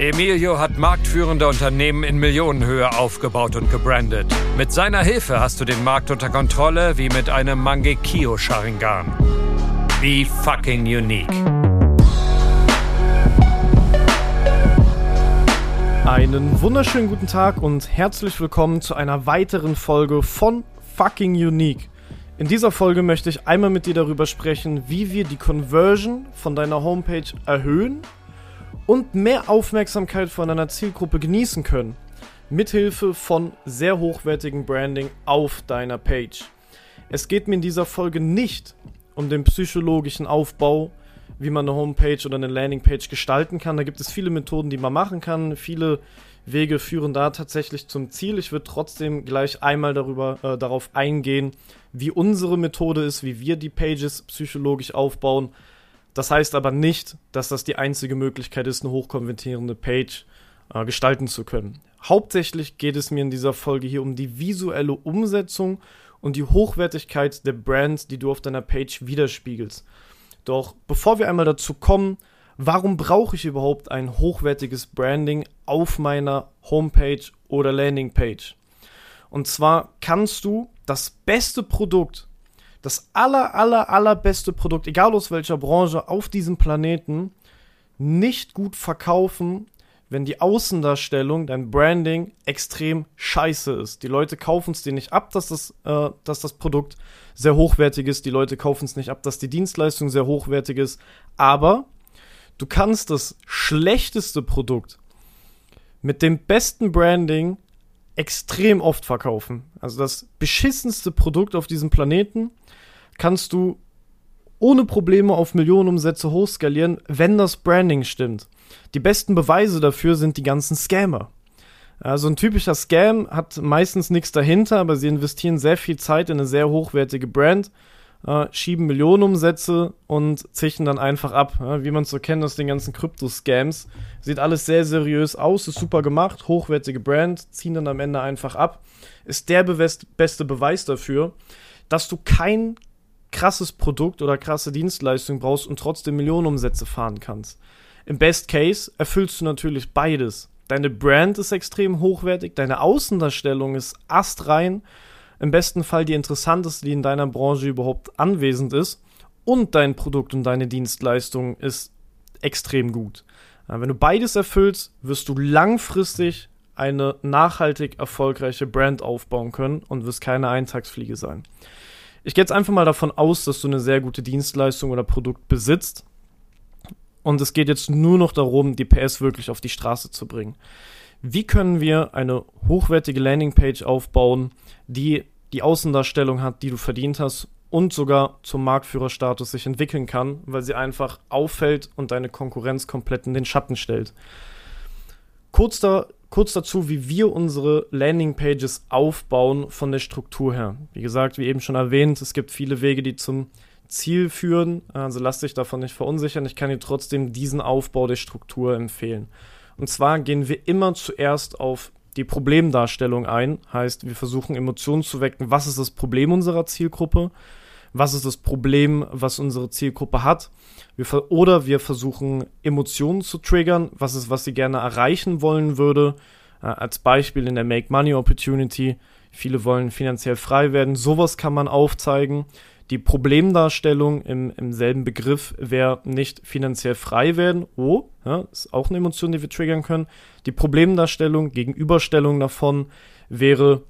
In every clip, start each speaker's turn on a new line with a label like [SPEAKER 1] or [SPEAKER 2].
[SPEAKER 1] Emilio hat marktführende Unternehmen in Millionenhöhe aufgebaut und gebrandet. Mit seiner Hilfe hast du den Markt unter Kontrolle wie mit einem Mangekyo Sharingan. Be fucking unique.
[SPEAKER 2] Einen wunderschönen guten Tag und herzlich willkommen zu einer weiteren Folge von Fucking Unique. In dieser Folge möchte ich einmal mit dir darüber sprechen, wie wir die Conversion von deiner Homepage erhöhen und mehr Aufmerksamkeit von deiner Zielgruppe genießen können. Mithilfe von sehr hochwertigem Branding auf deiner Page. Es geht mir in dieser Folge nicht um den psychologischen Aufbau, wie man eine Homepage oder eine Landingpage gestalten kann. Da gibt es viele Methoden, die man machen kann. Viele Wege führen da tatsächlich zum Ziel. Ich würde trotzdem gleich einmal darüber, äh, darauf eingehen, wie unsere Methode ist, wie wir die Pages psychologisch aufbauen das heißt aber nicht, dass das die einzige Möglichkeit ist, eine hochkonvertierende Page äh, gestalten zu können. Hauptsächlich geht es mir in dieser Folge hier um die visuelle Umsetzung und die Hochwertigkeit der Brand, die du auf deiner Page widerspiegelst. Doch bevor wir einmal dazu kommen, warum brauche ich überhaupt ein hochwertiges Branding auf meiner Homepage oder Landingpage? Und zwar kannst du das beste Produkt, das aller, aller, allerbeste Produkt, egal aus welcher Branche, auf diesem Planeten nicht gut verkaufen, wenn die Außendarstellung, dein Branding extrem scheiße ist. Die Leute kaufen es dir nicht ab, dass das, äh, dass das Produkt sehr hochwertig ist. Die Leute kaufen es nicht ab, dass die Dienstleistung sehr hochwertig ist. Aber du kannst das schlechteste Produkt mit dem besten Branding extrem oft verkaufen. Also das beschissenste Produkt auf diesem Planeten kannst du ohne Probleme auf Millionenumsätze hochskalieren, wenn das Branding stimmt. Die besten Beweise dafür sind die ganzen Scammer. Also ein typischer Scam hat meistens nichts dahinter, aber sie investieren sehr viel Zeit in eine sehr hochwertige Brand, äh, schieben Millionenumsätze und zichen dann einfach ab. Ja, wie man es so kennt aus den ganzen Krypto-Scams. Sieht alles sehr seriös aus, ist super gemacht, hochwertige Brand, ziehen dann am Ende einfach ab. Ist der beste Beweis dafür, dass du kein krasses Produkt oder krasse Dienstleistung brauchst und trotzdem Millionenumsätze fahren kannst. Im Best Case erfüllst du natürlich beides. Deine Brand ist extrem hochwertig, deine Außendarstellung ist astrein, im besten Fall die interessanteste, die in deiner Branche überhaupt anwesend ist und dein Produkt und deine Dienstleistung ist extrem gut. Wenn du beides erfüllst, wirst du langfristig eine nachhaltig erfolgreiche Brand aufbauen können und wirst keine Eintagsfliege sein. Ich gehe jetzt einfach mal davon aus, dass du eine sehr gute Dienstleistung oder Produkt besitzt. Und es geht jetzt nur noch darum, die PS wirklich auf die Straße zu bringen. Wie können wir eine hochwertige Landingpage aufbauen, die die Außendarstellung hat, die du verdient hast und sogar zum Marktführerstatus sich entwickeln kann, weil sie einfach auffällt und deine Konkurrenz komplett in den Schatten stellt. Kurz, da, kurz dazu, wie wir unsere Landingpages aufbauen von der Struktur her. Wie gesagt, wie eben schon erwähnt, es gibt viele Wege, die zum Ziel führen. Also lass dich davon nicht verunsichern. Ich kann dir trotzdem diesen Aufbau der Struktur empfehlen. Und zwar gehen wir immer zuerst auf die Problemdarstellung ein. Heißt, wir versuchen Emotionen zu wecken. Was ist das Problem unserer Zielgruppe? Was ist das Problem, was unsere Zielgruppe hat? Wir oder wir versuchen Emotionen zu triggern, was ist, was sie gerne erreichen wollen würde. Äh, als Beispiel in der Make Money Opportunity. Viele wollen finanziell frei werden. Sowas kann man aufzeigen. Die Problemdarstellung im, im selben Begriff wäre nicht finanziell frei werden. Oh, ja, ist auch eine Emotion, die wir triggern können. Die Problemdarstellung, Gegenüberstellung davon wäre,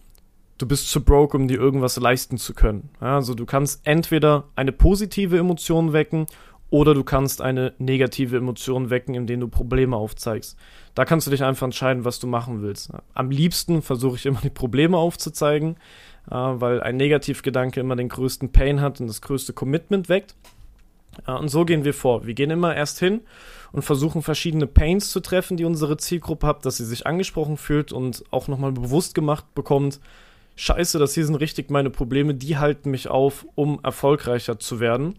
[SPEAKER 2] du bist zu broke, um dir irgendwas leisten zu können. Ja, also du kannst entweder eine positive Emotion wecken oder du kannst eine negative Emotion wecken, indem du Probleme aufzeigst. Da kannst du dich einfach entscheiden, was du machen willst. Am liebsten versuche ich immer die Probleme aufzuzeigen, weil ein Negativgedanke immer den größten Pain hat und das größte Commitment weckt. Äh, und so gehen wir vor. Wir gehen immer erst hin und versuchen verschiedene Pains zu treffen, die unsere Zielgruppe hat, dass sie sich angesprochen fühlt und auch nochmal bewusst gemacht bekommt, scheiße, das hier sind richtig meine Probleme, die halten mich auf, um erfolgreicher zu werden.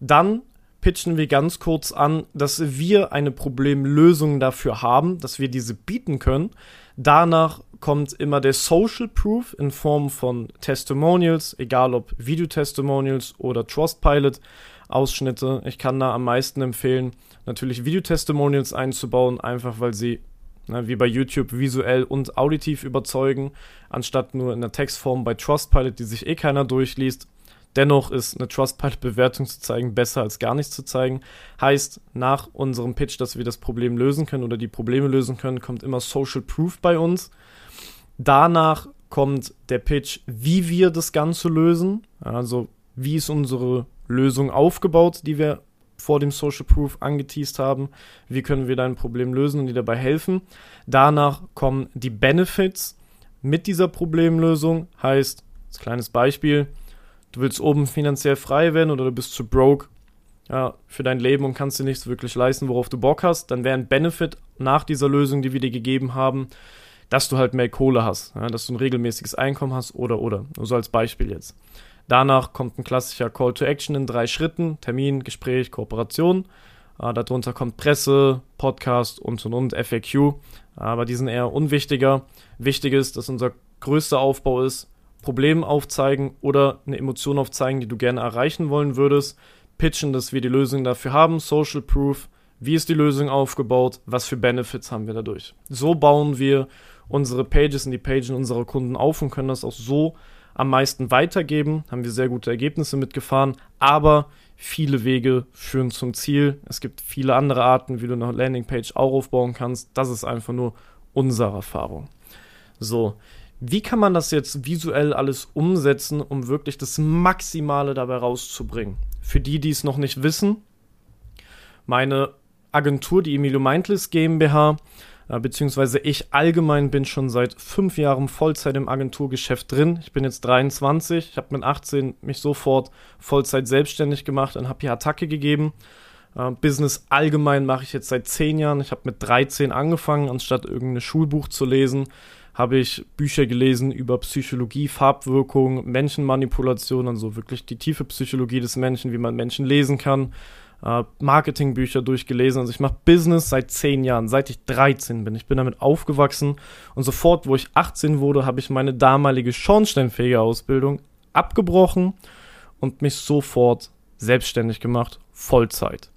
[SPEAKER 2] Dann pitchen wir ganz kurz an, dass wir eine Problemlösung dafür haben, dass wir diese bieten können. Danach kommt immer der Social Proof in Form von Testimonials, egal ob Videotestimonials oder Trustpilot Ausschnitte. Ich kann da am meisten empfehlen, natürlich Videotestimonials einzubauen, einfach weil sie na, wie bei YouTube visuell und auditiv überzeugen, anstatt nur in der Textform bei Trustpilot, die sich eh keiner durchliest. Dennoch ist eine Trustpilot-Bewertung zu zeigen besser als gar nichts zu zeigen. Heißt, nach unserem Pitch, dass wir das Problem lösen können oder die Probleme lösen können, kommt immer Social Proof bei uns. Danach kommt der Pitch, wie wir das Ganze lösen. Also, wie ist unsere Lösung aufgebaut, die wir vor dem Social Proof angeteased haben. Wie können wir dein Problem lösen und dir dabei helfen? Danach kommen die Benefits mit dieser Problemlösung. Heißt, als kleines Beispiel, du willst oben finanziell frei werden oder du bist zu broke ja, für dein Leben und kannst dir nichts wirklich leisten, worauf du Bock hast, dann wäre ein Benefit nach dieser Lösung, die wir dir gegeben haben, dass du halt mehr Kohle hast, ja, dass du ein regelmäßiges Einkommen hast oder oder. Nur so als Beispiel jetzt. Danach kommt ein klassischer Call to Action in drei Schritten: Termin, Gespräch, Kooperation. Äh, darunter kommt Presse, Podcast und und und, FAQ. Aber die sind eher unwichtiger. Wichtig ist, dass unser größter Aufbau ist, Problem aufzeigen oder eine Emotion aufzeigen, die du gerne erreichen wollen würdest. Pitchen, dass wir die Lösung dafür haben, Social Proof, wie ist die Lösung aufgebaut, was für Benefits haben wir dadurch. So bauen wir unsere Pages und die Pages unserer Kunden auf und können das auch so am meisten weitergeben, haben wir sehr gute Ergebnisse mitgefahren, aber viele Wege führen zum Ziel. Es gibt viele andere Arten, wie du eine Landingpage auch aufbauen kannst. Das ist einfach nur unsere Erfahrung. So, wie kann man das jetzt visuell alles umsetzen, um wirklich das Maximale dabei rauszubringen? Für die, die es noch nicht wissen, meine Agentur, die Emilio Mindless GmbH, beziehungsweise ich allgemein bin schon seit fünf Jahren Vollzeit im Agenturgeschäft drin. Ich bin jetzt 23, ich habe mit 18 mich sofort Vollzeit selbstständig gemacht und habe hier Attacke gegeben. Uh, Business allgemein mache ich jetzt seit zehn Jahren. Ich habe mit 13 angefangen, anstatt irgendein Schulbuch zu lesen, habe ich Bücher gelesen über Psychologie, Farbwirkung, Menschenmanipulation, also wirklich die tiefe Psychologie des Menschen, wie man Menschen lesen kann äh, Marketingbücher durchgelesen. Also ich mache Business seit zehn Jahren, seit ich 13 bin. Ich bin damit aufgewachsen und sofort, wo ich 18 wurde, habe ich meine damalige schornsteinfähige Ausbildung abgebrochen und mich sofort selbstständig gemacht, Vollzeit.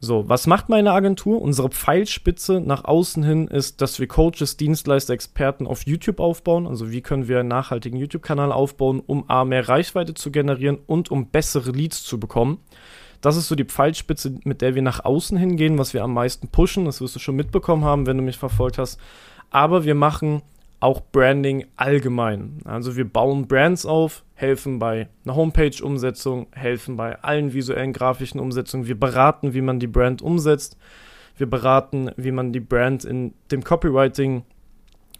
[SPEAKER 2] So, was macht meine Agentur? Unsere Pfeilspitze nach außen hin ist, dass wir Coaches, Dienstleister, Experten auf YouTube aufbauen. Also wie können wir einen nachhaltigen YouTube-Kanal aufbauen, um A, mehr Reichweite zu generieren und um bessere Leads zu bekommen. Das ist so die Pfeilspitze, mit der wir nach außen hingehen, was wir am meisten pushen. Das wirst du schon mitbekommen haben, wenn du mich verfolgt hast. Aber wir machen auch Branding allgemein. Also wir bauen Brands auf, helfen bei einer Homepage-Umsetzung, helfen bei allen visuellen grafischen Umsetzungen. Wir beraten, wie man die Brand umsetzt. Wir beraten, wie man die Brand in dem Copywriting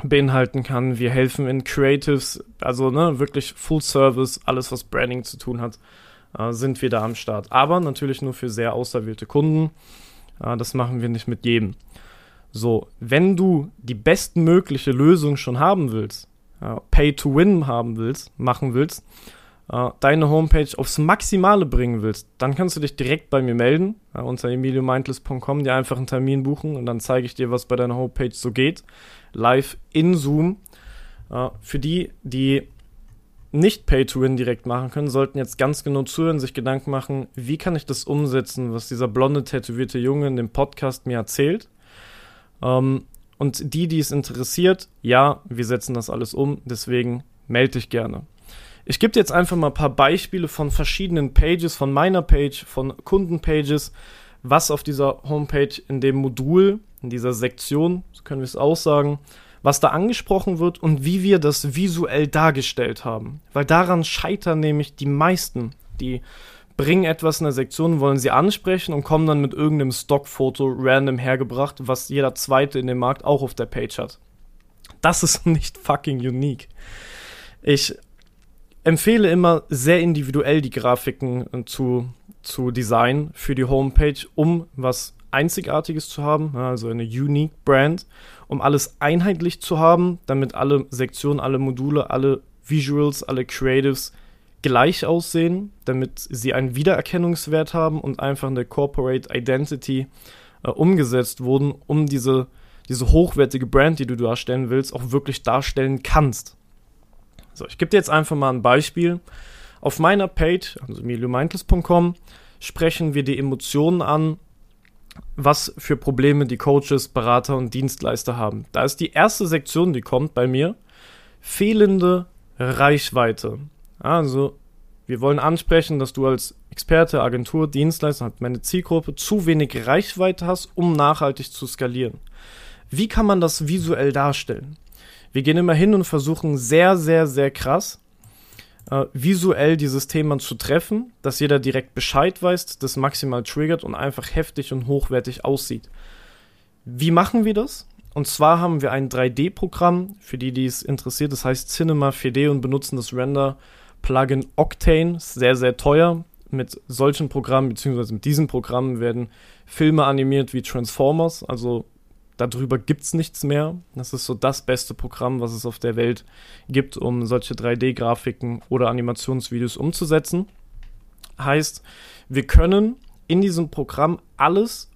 [SPEAKER 2] beinhalten kann. Wir helfen in Creatives, also ne, wirklich Full Service, alles was Branding zu tun hat äh, sind wir da am Start. Aber natürlich nur für sehr auserwählte Kunden. Äh, das machen wir nicht mit jedem. So, wenn du die bestmögliche Lösung schon haben willst, äh, Pay to Win haben willst, machen willst, deine Homepage aufs Maximale bringen willst, dann kannst du dich direkt bei mir melden, unter emiliomindless.com, dir einfach einen Termin buchen und dann zeige ich dir, was bei deiner Homepage so geht. Live in Zoom. Für die, die nicht Pay-to-Win direkt machen können, sollten jetzt ganz genau zuhören, sich Gedanken machen, wie kann ich das umsetzen, was dieser blonde, tätowierte Junge in dem Podcast mir erzählt. Ähm, und die, die es interessiert, ja, wir setzen das alles um, deswegen melde dich gerne. Ich gebe dir jetzt einfach mal ein paar Beispiele von verschiedenen Pages, von meiner Page, von Kundenpages, was auf dieser Homepage in dem Modul, in dieser Sektion, so können wir es aussagen, was da angesprochen wird und wie wir das visuell dargestellt haben. Weil daran scheitern nämlich die meisten, die bringen etwas in der Sektion, wollen sie ansprechen und kommen dann mit irgendeinem Stockfoto random hergebracht, was jeder zweite in dem Markt auch auf der Page hat. Das ist nicht fucking unique. Ich empfehle immer sehr individuell die Grafiken zu, zu designen für die Homepage, um was Einzigartiges zu haben, also eine Unique Brand, um alles einheitlich zu haben, damit alle Sektionen, alle Module, alle Visuals, alle Creatives gleich aussehen, damit sie einen Wiedererkennungswert haben und einfach eine Corporate Identity äh, umgesetzt wurden, um diese, diese hochwertige Brand, die du darstellen willst, auch wirklich darstellen kannst. So, ich gebe dir jetzt einfach mal ein Beispiel. Auf meiner Page, also emiliomeintles.com, sprechen wir die Emotionen an, was für Probleme die Coaches, Berater und Dienstleister haben. Da ist die erste Sektion, die kommt bei mir, fehlende Reichweite. Also, wir wollen ansprechen, dass du als Experte, Agentur, Dienstleister, meine Zielgruppe, zu wenig Reichweite hast, um nachhaltig zu skalieren. Wie kann man das visuell darstellen? Wir gehen immer hin und versuchen sehr, sehr, sehr krass äh, visuell dieses Thema zu treffen, dass jeder direkt Bescheid weiß, das maximal triggert und einfach heftig und hochwertig aussieht. Wie machen wir das? Und zwar haben wir ein 3D-Programm, für die, die es interessiert, das heißt Cinema 4D und benutzen das Render-Plugin Octane, sehr, sehr teuer. Mit solchen Programmen, beziehungsweise mit diesem Programm werden Filme animiert wie Transformers, also darüber gibt es nichts mehr. Das ist so das beste Programm, was es auf der Welt gibt, um solche 3D-Grafiken oder Animationsvideos umzusetzen. Heißt, wir können in diesem Programm alles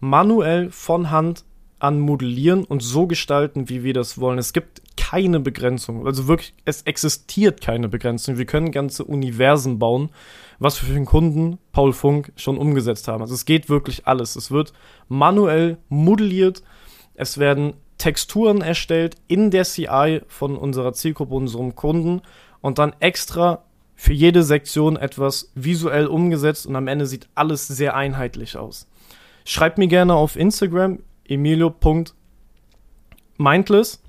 [SPEAKER 2] manuell von Hand an modellieren und so gestalten, wie wir das wollen. Es gibt keine Begrenzung. Also wirklich, es existiert keine Begrenzung. Wir können ganze Universen bauen, was wir für den Kunden Paul Funk schon umgesetzt haben. Also es geht wirklich alles. Es wird manuell modelliert es werden Texturen erstellt in der CI von unserer Zielgruppe, unserem Kunden und dann extra für jede Sektion etwas visuell umgesetzt und am Ende sieht alles sehr einheitlich aus. Schreib mir gerne auf Instagram emilio.mindless.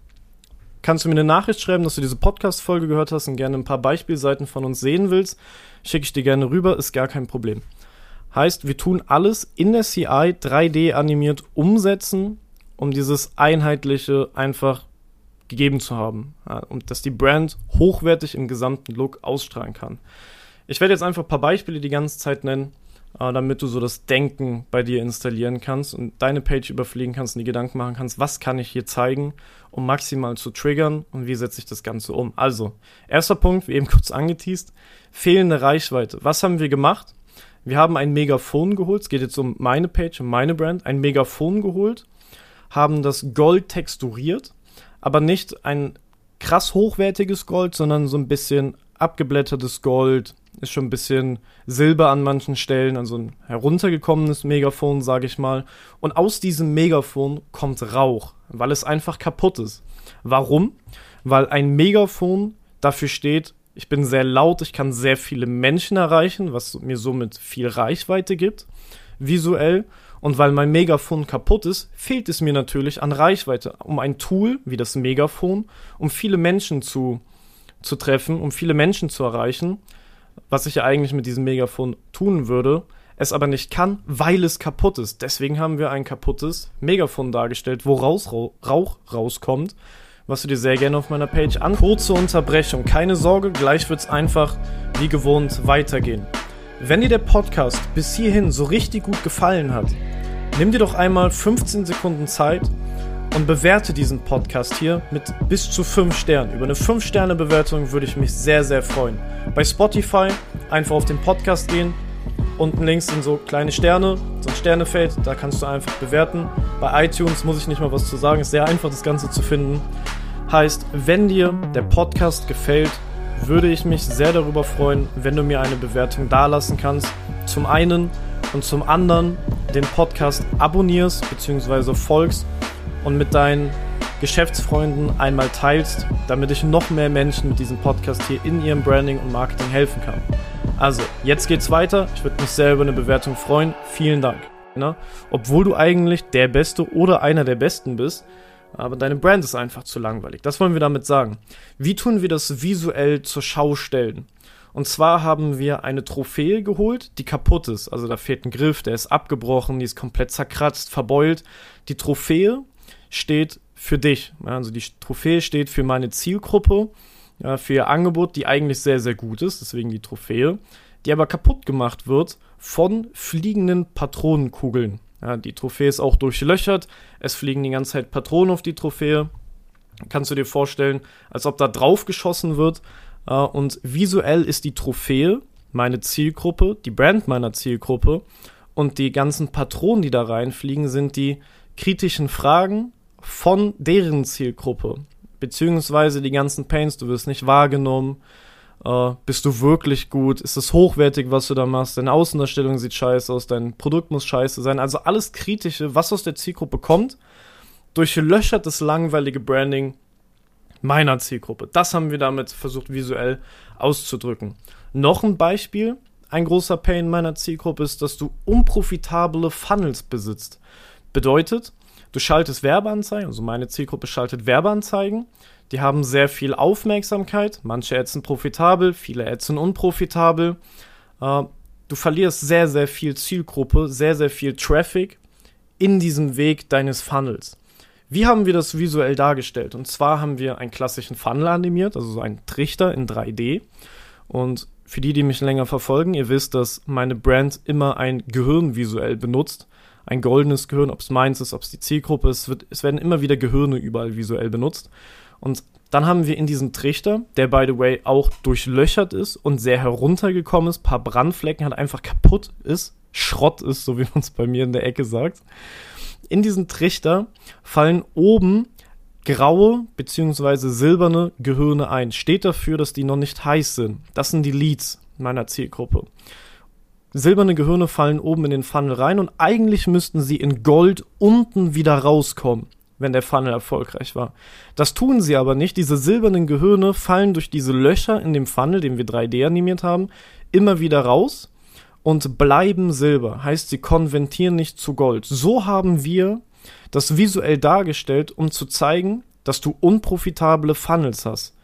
[SPEAKER 2] Kannst du mir eine Nachricht schreiben, dass du diese Podcast-Folge gehört hast und gerne ein paar Beispielseiten von uns sehen willst? Schicke ich dir gerne rüber, ist gar kein Problem. Heißt, wir tun alles in der CI 3D animiert umsetzen, um dieses Einheitliche einfach gegeben zu haben. Ja, und dass die Brand hochwertig im gesamten Look ausstrahlen kann. Ich werde jetzt einfach ein paar Beispiele die ganze Zeit nennen, äh, damit du so das Denken bei dir installieren kannst und deine Page überfliegen kannst und die Gedanken machen kannst, was kann ich hier zeigen, um maximal zu triggern und wie setze ich das Ganze um. Also, erster Punkt, wie eben kurz angeteased, fehlende Reichweite. Was haben wir gemacht? Wir haben ein Megafon geholt, es geht jetzt um meine Page, um meine Brand, ein Megafon geholt haben das Gold texturiert, aber nicht ein krass hochwertiges Gold, sondern so ein bisschen abgeblättertes Gold, ist schon ein bisschen Silber an manchen Stellen, also ein heruntergekommenes Megafon, sage ich mal. Und aus diesem Megafon kommt Rauch, weil es einfach kaputt ist. Warum? Weil ein Megafon dafür steht, ich bin sehr laut, ich kann sehr viele Menschen erreichen, was mir somit viel Reichweite gibt, visuell. Und weil mein Megafon kaputt ist, fehlt es mir natürlich an Reichweite, um ein Tool wie das Megafon, um viele Menschen zu, zu treffen, um viele Menschen zu erreichen, was ich ja eigentlich mit diesem Megafon tun würde, es aber nicht kann, weil es kaputt ist. Deswegen haben wir ein kaputtes Megafon dargestellt, wo raus, Rauch rauskommt, was du dir sehr gerne auf meiner Page an. Kurze Unterbrechung, keine Sorge, gleich wird es einfach wie gewohnt weitergehen. Wenn dir der Podcast bis hierhin so richtig gut gefallen hat, nimm dir doch einmal 15 Sekunden Zeit und bewerte diesen Podcast hier mit bis zu 5 Sternen. Über eine 5-Sterne-Bewertung würde ich mich sehr, sehr freuen. Bei Spotify einfach auf den Podcast gehen. Unten links sind so kleine Sterne, so ein Sternefeld, da kannst du einfach bewerten. Bei iTunes muss ich nicht mal was zu sagen, ist sehr einfach, das Ganze zu finden. Heißt, wenn dir der Podcast gefällt, würde ich mich sehr darüber freuen, wenn du mir eine Bewertung dalassen kannst. Zum einen und zum anderen den Podcast abonnierst bzw. folgst und mit deinen Geschäftsfreunden einmal teilst, damit ich noch mehr Menschen mit diesem Podcast hier in ihrem Branding und Marketing helfen kann. Also, jetzt geht's weiter. Ich würde mich sehr über eine Bewertung freuen. Vielen Dank. Obwohl du eigentlich der Beste oder einer der Besten bist, aber deine Brand ist einfach zu langweilig. Das wollen wir damit sagen. Wie tun wir das visuell zur Schau stellen? Und zwar haben wir eine Trophäe geholt, die kaputt ist. Also da fehlt ein Griff, der ist abgebrochen, die ist komplett zerkratzt, verbeult. Die Trophäe steht für dich. Also die Trophäe steht für meine Zielgruppe, für ihr Angebot, die eigentlich sehr, sehr gut ist, deswegen die Trophäe, die aber kaputt gemacht wird von fliegenden Patronenkugeln. Die Trophäe ist auch durchlöchert. Es fliegen die ganze Zeit Patronen auf die Trophäe. Kannst du dir vorstellen, als ob da drauf geschossen wird. Äh, und visuell ist die Trophäe meine Zielgruppe, die Brand meiner Zielgruppe. Und die ganzen Patronen, die da reinfliegen, sind die kritischen Fragen von deren Zielgruppe. Beziehungsweise die ganzen Pains, du wirst nicht wahrgenommen, Uh, bist du wirklich gut? Ist es hochwertig, was du da machst? Deine Außendarstellung sieht scheiße aus, dein Produkt muss scheiße sein. Also alles Kritische, was aus der Zielgruppe kommt, durchlöchert das langweilige Branding meiner Zielgruppe. Das haben wir damit versucht visuell auszudrücken. Noch ein Beispiel, ein großer Pain meiner Zielgruppe ist, dass du unprofitable Funnels besitzt. Bedeutet, du schaltest Werbeanzeigen, also meine Zielgruppe schaltet Werbeanzeigen die haben sehr viel Aufmerksamkeit. Manche Ads sind profitabel, viele Ads sind unprofitabel. Äh, du verlierst sehr, sehr viel Zielgruppe, sehr, sehr viel Traffic in diesem Weg deines Funnels. Wie haben wir das visuell dargestellt? Und zwar haben wir einen klassischen Funnel animiert, also so einen Trichter in 3D. Und für die, die mich länger verfolgen, ihr wisst, dass meine Brand immer ein Gehirn visuell benutzt. Ein goldenes Gehirn, ob es meins ist, ob es die Zielgruppe ist. Wird, es werden immer wieder Gehirne überall visuell benutzt. Und dann haben wir in diesem Trichter, der by the way auch durchlöchert ist und sehr heruntergekommen ist, paar Brandflecken hat, einfach kaputt ist, Schrott ist, so wie man es bei mir in der Ecke sagt. In diesen Trichter fallen oben graue bzw. silberne Gehirne ein. Steht dafür, dass die noch nicht heiß sind. Das sind die Leads meiner Zielgruppe. Silberne Gehirne fallen oben in den Funnel rein und eigentlich müssten sie in Gold unten wieder rauskommen wenn der Funnel erfolgreich war. Das tun sie aber nicht. Diese silbernen Gehirne fallen durch diese Löcher in dem Funnel, den wir 3D animiert haben, immer wieder raus und bleiben Silber. Heißt, sie konventieren nicht zu Gold. So haben wir das visuell dargestellt, um zu zeigen, dass du unprofitable Funnels hast.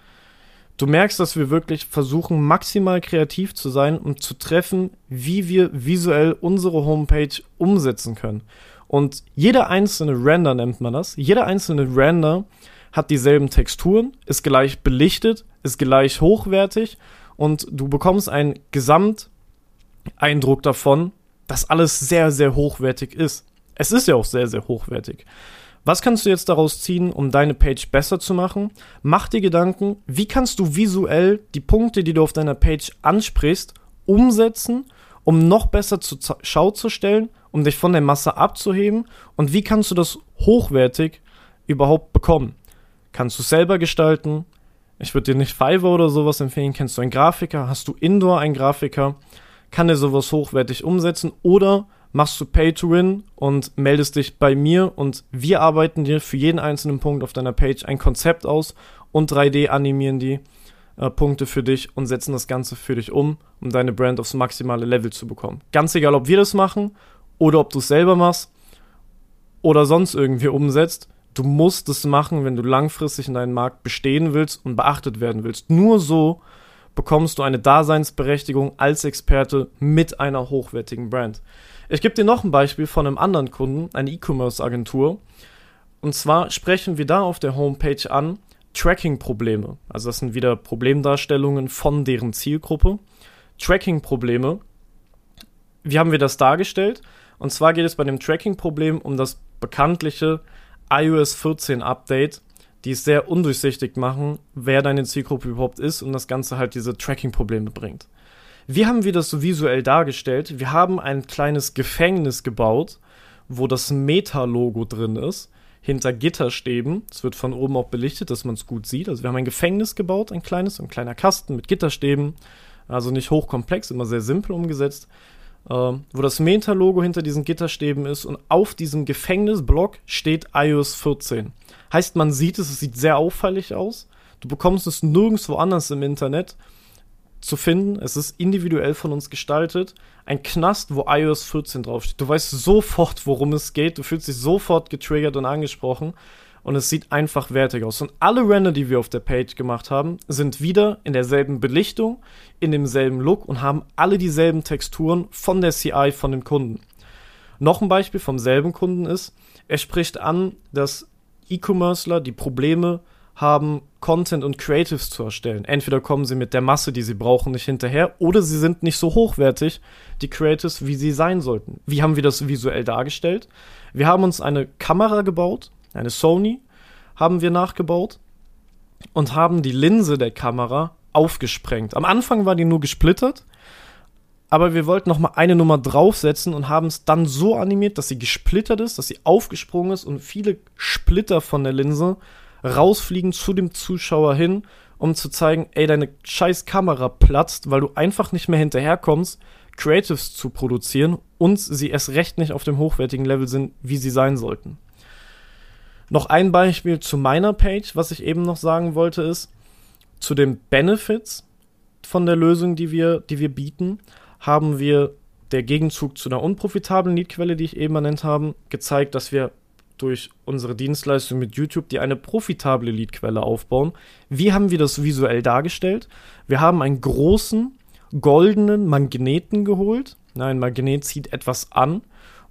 [SPEAKER 2] Du merkst, dass wir wirklich versuchen, maximal kreativ zu sein und zu treffen, wie wir visuell unsere Homepage umsetzen können. Und jeder einzelne Render nennt man das. Jeder einzelne Render hat dieselben Texturen, ist gleich belichtet, ist gleich hochwertig und du bekommst einen Gesamteindruck davon, dass alles sehr, sehr hochwertig ist. Es ist ja auch sehr, sehr hochwertig. Was kannst du jetzt daraus ziehen, um deine Page besser zu machen? Mach dir Gedanken, wie kannst du visuell die Punkte, die du auf deiner Page ansprichst, umsetzen, um noch besser zur Schau zu stellen um dich von der Masse abzuheben? Und wie kannst du das hochwertig überhaupt bekommen? Kannst du selber gestalten? Ich würde dir nicht Fiverr oder sowas empfehlen. Kennst du einen Grafiker? Hast du Indoor einen Grafiker? Kann der sowas hochwertig umsetzen? Oder machst du Pay to Win und meldest dich bei mir und wir arbeiten dir für jeden einzelnen Punkt auf deiner Page ein Konzept aus und 3D animieren die äh, Punkte für dich und setzen das Ganze für dich um, um deine Brand aufs maximale Level zu bekommen. Ganz egal, ob wir das machen oder ob du es selber machst oder sonst irgendwie umsetzt. Du musst es machen, wenn du langfristig in deinem Markt bestehen willst und beachtet werden willst. Nur so bekommst du eine Daseinsberechtigung als Experte mit einer hochwertigen Brand. Ich gebe dir noch ein Beispiel von einem anderen Kunden, eine E-Commerce-Agentur. Und zwar sprechen wir da auf der Homepage an Tracking-Probleme. Also das sind wieder Problemdarstellungen von deren Zielgruppe. Tracking-Probleme. Wie haben wir das dargestellt? Und zwar geht es bei dem Tracking-Problem um das bekanntliche iOS 14 Update, die es sehr undurchsichtig machen, wer deine Zielgruppe überhaupt ist und das Ganze halt diese Tracking-Probleme bringt. Wie haben wir das so visuell dargestellt? Wir haben ein kleines Gefängnis gebaut, wo das Meta-Logo drin ist, hinter Gitterstäben. Es wird von oben auch belichtet, dass man es gut sieht. Also wir haben ein Gefängnis gebaut, ein kleines, ein kleiner Kasten mit Gitterstäben. Also nicht hochkomplex, immer sehr simpel umgesetzt äh, wo das Meta-Logo hinter diesen Gitterstäben ist und auf diesem Gefängnisblock steht iOS 14. Heißt, man sieht es, es sieht sehr auffällig aus. Du bekommst es nirgendwo anders im Internet zu finden. Es ist individuell von uns gestaltet. Ein Knast, wo iOS 14 draufsteht. Du weißt sofort, worum es geht. Du fühlst dich sofort getriggert und angesprochen und es sieht einfach wertig aus. Und alle Render, die wir auf der Page gemacht haben, sind wieder in derselben Belichtung, in demselben Look und haben alle dieselben Texturen von der CI von dem Kunden. Noch ein Beispiel vom selben Kunden ist, er spricht an, dass E-Commercer die Probleme haben, Content und Creatives zu erstellen. Entweder kommen sie mit der Masse, die sie brauchen, nicht hinterher, oder sie sind nicht so hochwertig, die Creatives, wie sie sein sollten. Wie haben wir das visuell dargestellt? Wir haben uns eine Kamera gebaut, eine Sony haben wir nachgebaut und haben die Linse der Kamera aufgesprengt. Am Anfang war die nur gesplittert, aber wir wollten noch mal eine Nummer draufsetzen und haben es dann so animiert, dass sie gesplittert ist, dass sie aufgesprungen ist und viele Splitter von der Linse rausfliegen zu dem Zuschauer hin, um zu zeigen, ey, deine scheiß Kamera platzt, weil du einfach nicht mehr hinterherkommst, Creatives zu produzieren und sie erst recht nicht auf dem hochwertigen Level sind, wie sie sein sollten. Noch ein Beispiel zu meiner Page, was ich eben noch sagen wollte, ist zu den Benefits von der Lösung, die wir, die wir bieten, haben wir der Gegenzug zu einer unprofitablen Leadquelle, die ich eben ernannt habe, gezeigt, dass wir durch unsere Dienstleistung mit YouTube, die eine profitable Leadquelle aufbauen. Wie haben wir das visuell dargestellt? Wir haben einen großen goldenen Magneten geholt. Ein Magnet zieht etwas an,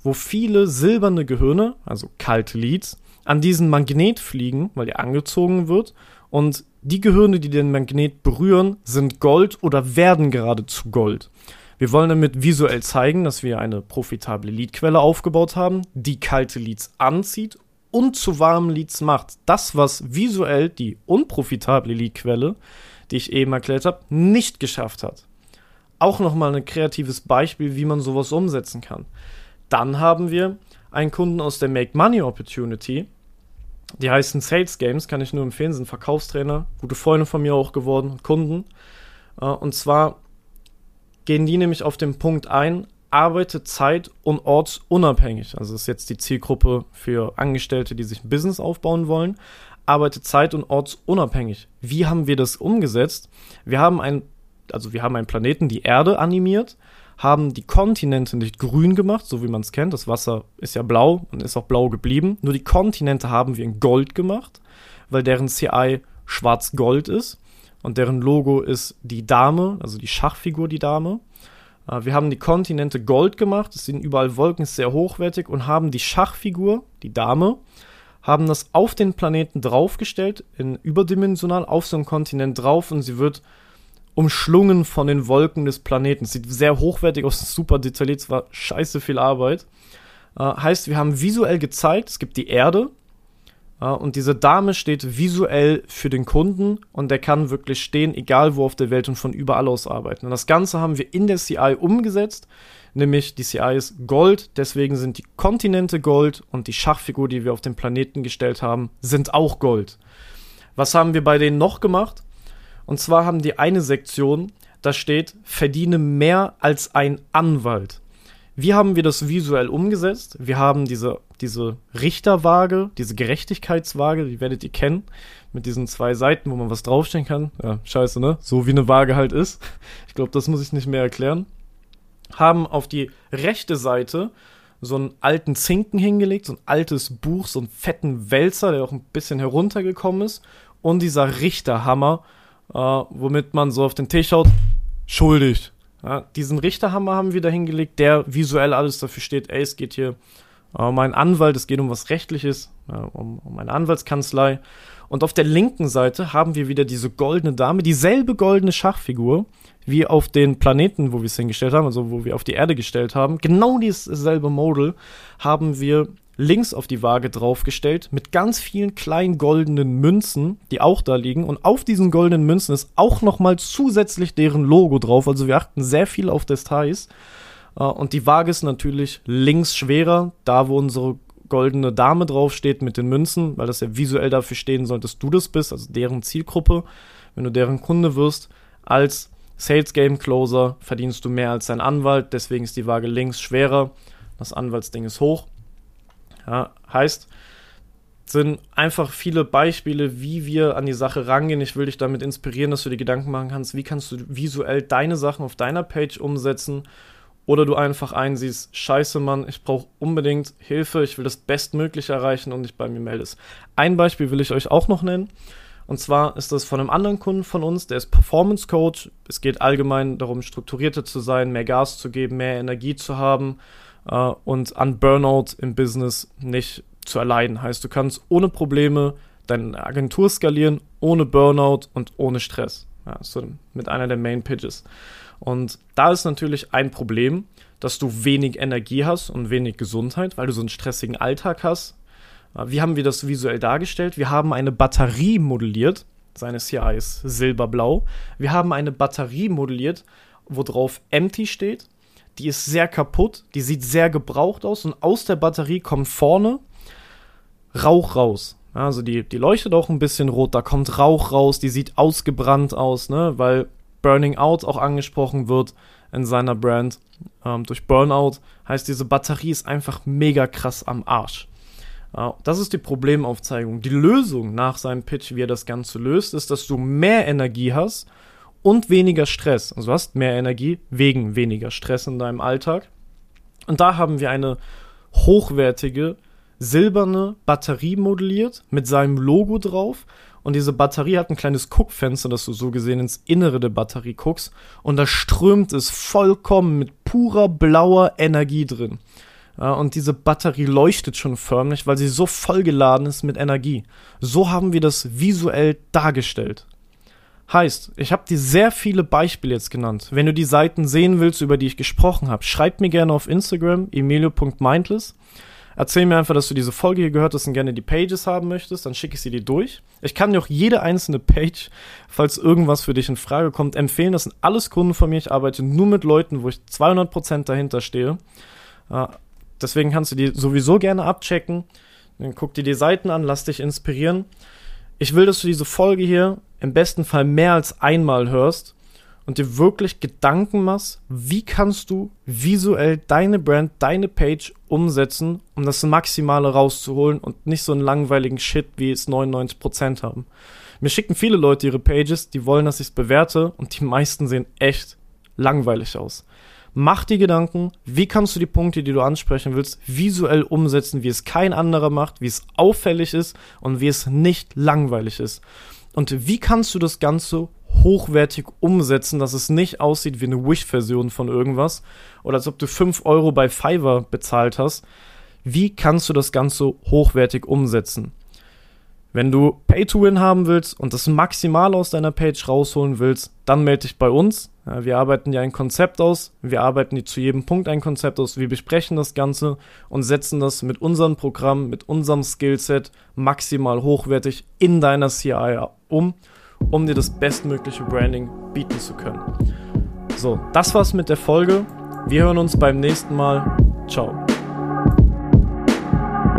[SPEAKER 2] wo viele silberne Gehirne, also kalte Leads, an diesen Magnet fliegen, weil der angezogen wird. Und die Gehirne, die den Magnet berühren, sind Gold oder werden geradezu Gold. Wir wollen damit visuell zeigen, dass wir eine profitable Leadquelle aufgebaut haben, die kalte Leads anzieht und zu warmen Leads macht. Das, was visuell die unprofitable Leadquelle, die ich eben erklärt habe, nicht geschafft hat. Auch nochmal ein kreatives Beispiel, wie man sowas umsetzen kann. Dann haben wir einen Kunden aus der Make Money Opportunity. Die heißen Sales Games, kann ich nur empfehlen, sind Verkaufstrainer, gute Freunde von mir auch geworden, Kunden. Äh, und zwar gehen die nämlich auf den Punkt ein, arbeite zeit- und ortsunabhängig. Also das ist jetzt die Zielgruppe für Angestellte, die sich ein Business aufbauen wollen. Arbeite zeit- und ortsunabhängig. Wie haben wir das umgesetzt? Wir haben ein, also wir haben einen Planeten, die Erde animiert, haben die Kontinente nicht grün gemacht, so wie man es kennt. Das Wasser ist ja blau und ist auch blau geblieben. Nur die Kontinente haben wir in Gold gemacht, weil deren CI schwarz-gold ist. Und deren Logo ist die Dame, also die Schachfigur, die Dame. Äh, wir haben die Kontinente Gold gemacht, es sind überall Wolken, ist sehr hochwertig und haben die Schachfigur, die Dame, haben das auf den Planeten draufgestellt, in überdimensional auf so einen Kontinent drauf und sie wird umschlungen von den Wolken des Planeten. Sieht sehr hochwertig aus, super detailliert, es war scheiße viel Arbeit. Äh, heißt, wir haben visuell gezeigt, es gibt die Erde äh, und diese Dame steht visuell für den Kunden und der kann wirklich stehen, egal wo auf der Welt und von überall aus arbeiten. Und das Ganze haben wir in der CI umgesetzt, nämlich die CI ist Gold, deswegen sind die Kontinente Gold und die Schachfigur, die wir auf dem Planeten gestellt haben, sind auch Gold. Was haben wir bei denen noch gemacht? Und zwar haben die eine Sektion, da steht, verdiene mehr als ein Anwalt. Wie haben wir das visuell umgesetzt? Wir haben diese, diese Richterwaage, diese Gerechtigkeitswaage, die werdet ihr kennen, mit diesen zwei Seiten, wo man was draufstellen kann. Ja, scheiße, ne? So wie eine Waage halt ist. Ich glaube, das muss ich nicht mehr erklären. Haben auf die rechte Seite so einen alten Zinken hingelegt, so ein altes Buch, so einen fetten Wälzer, der auch ein bisschen heruntergekommen ist. Und dieser Richterhammer, äh, womit man so auf den Tisch schaut, schuldig. Ja, diesen Richterhammer haben wir da hingelegt, der visuell alles dafür steht, ey, es geht hier um einen Anwalt, es geht um was Rechtliches, äh, um, um eine Anwaltskanzlei. Und auf der linken Seite haben wir wieder diese goldene Dame, dieselbe goldene Schachfigur, wie auf den Planeten, wo wir es hingestellt haben, also wo wir auf die Erde gestellt haben. Genau dieses selbe Model haben wir links auf die Waage draufgestellt mit ganz vielen kleinen goldenen Münzen, die auch da liegen. Und auf diesen goldenen Münzen ist auch nochmal zusätzlich deren Logo drauf. Also wir achten sehr viel auf Details. Äh, und die Waage ist natürlich links schwerer, da wo unsere goldene Dame draufsteht mit den Münzen, weil das ja visuell dafür stehen soll, dass du das bist, also deren Zielgruppe. Wenn du deren Kunde wirst, als Sales Game Closer verdienst du mehr als dein Anwalt, deswegen ist die Waage links schwerer. Das Anwaltsding ist hoch. Ja, heißt, sind einfach viele Beispiele, wie wir an die Sache rangehen. Ich will dich damit inspirieren, dass du dir Gedanken machen kannst, wie kannst du visuell deine Sachen auf deiner Page umsetzen oder du einfach einsiehst, scheiße Mann, ich brauche unbedingt Hilfe, ich will das Bestmögliche erreichen und dich bei mir meldest. Ein Beispiel will ich euch auch noch nennen. Und zwar ist das von einem anderen Kunden von uns, der ist Performance Coach. Es geht allgemein darum, strukturierter zu sein, mehr Gas zu geben, mehr Energie zu haben äh, und an Burnout im Business nicht zu erleiden. Heißt, du kannst ohne Probleme deine Agentur skalieren ohne Burnout und ohne Stress. Ja, so mit einer der Main Pitches. Und da ist natürlich ein Problem, dass du wenig Energie hast und wenig Gesundheit, weil du so einen stressigen Alltag hast. Wie haben wir das visuell dargestellt? Wir haben eine Batterie modelliert. Seine CI ist silberblau. Wir haben eine Batterie modelliert, wo drauf empty steht. Die ist sehr kaputt, die sieht sehr gebraucht aus und aus der Batterie kommt vorne Rauch raus. Also die, die leuchtet auch ein bisschen rot, da kommt Rauch raus, die sieht ausgebrannt aus, ne, weil Burning Out auch angesprochen wird in seiner Brand. Ähm, durch Burnout heißt, diese Batterie ist einfach mega krass am Arsch. Äh, das ist die Problemaufzeigung. Die Lösung nach seinem Pitch, wie er das Ganze löst, ist, dass du mehr Energie hast und weniger Stress. Also du hast mehr Energie wegen weniger Stress in deinem Alltag. Und da haben wir eine hochwertige silberne Batterie modelliert mit seinem Logo drauf. Und diese Batterie hat ein kleines Guckfenster, dass du so gesehen ins Innere der Batterie guckst. Und da strömt es vollkommen mit purer blauer Energie drin. Ja, und diese Batterie leuchtet schon förmlich, weil sie so vollgeladen ist mit Energie. So haben wir das visuell dargestellt. Heißt, ich habe dir sehr viele Beispiele jetzt genannt. Wenn du die Seiten sehen willst, über die ich gesprochen habe, schreib mir gerne auf Instagram emilio.mindless. Erzähl mir einfach, dass du diese Folge hier gehört hast und gerne die Pages haben möchtest, dann schicke ich sie dir durch. Ich kann dir auch jede einzelne Page, falls irgendwas für dich in Frage kommt, empfehlen. Das sind alles Kunden von mir. Ich arbeite nur mit Leuten, wo ich 200% dahinter stehe. Äh, deswegen kannst du die sowieso gerne abchecken. Dann guck dir die Seiten an, lass dich inspirieren. Ich will, dass du diese Folge hier im besten Fall mehr als einmal hörst und dir wirklich Gedanken machst, wie kannst du visuell deine Brand, deine Page umsetzen, um das Maximale rauszuholen und nicht so einen langweiligen Shit, wie es 99% haben. Mir schicken viele Leute ihre Pages, die wollen, dass ich es bewerte und die meisten sehen echt langweilig aus. Mach dir Gedanken, wie kannst du die Punkte, die du ansprechen willst, visuell umsetzen, wie es kein anderer macht, wie es auffällig ist und wie es nicht langweilig ist. Und wie kannst du das Ganze hochwertig umsetzen, dass es nicht aussieht wie eine Wish-Version von irgendwas oder als ob du 5 Euro bei Fiverr bezahlt hast. Wie kannst du das Ganze hochwertig umsetzen? Wenn du Pay-to-Win haben willst und das maximal aus deiner Page rausholen willst, dann melde dich bei uns. Ja, wir arbeiten dir ein Konzept aus, wir arbeiten dir zu jedem Punkt ein Konzept aus, wir besprechen das Ganze und setzen das mit unserem Programm, mit unserem Skillset maximal hochwertig in deiner CI um um dir das bestmögliche Branding bieten zu können. So, das war's mit der Folge. Wir hören uns beim nächsten Mal. Ciao.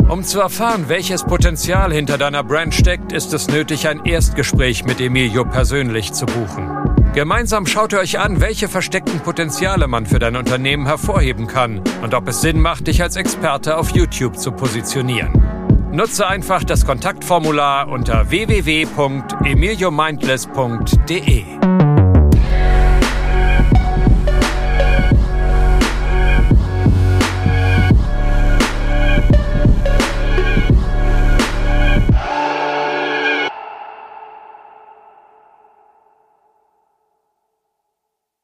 [SPEAKER 1] Um zu erfahren, welches Potenzial hinter deiner Brand steckt, ist es nötig, ein Erstgespräch mit Emilio persönlich zu buchen. Gemeinsam schaut ihr euch an, welche versteckten Potenziale man für dein Unternehmen hervorheben kann und ob es Sinn macht, dich als Experte auf YouTube zu positionieren. Nutze einfach das Kontaktformular unter www.emiliomindless.de.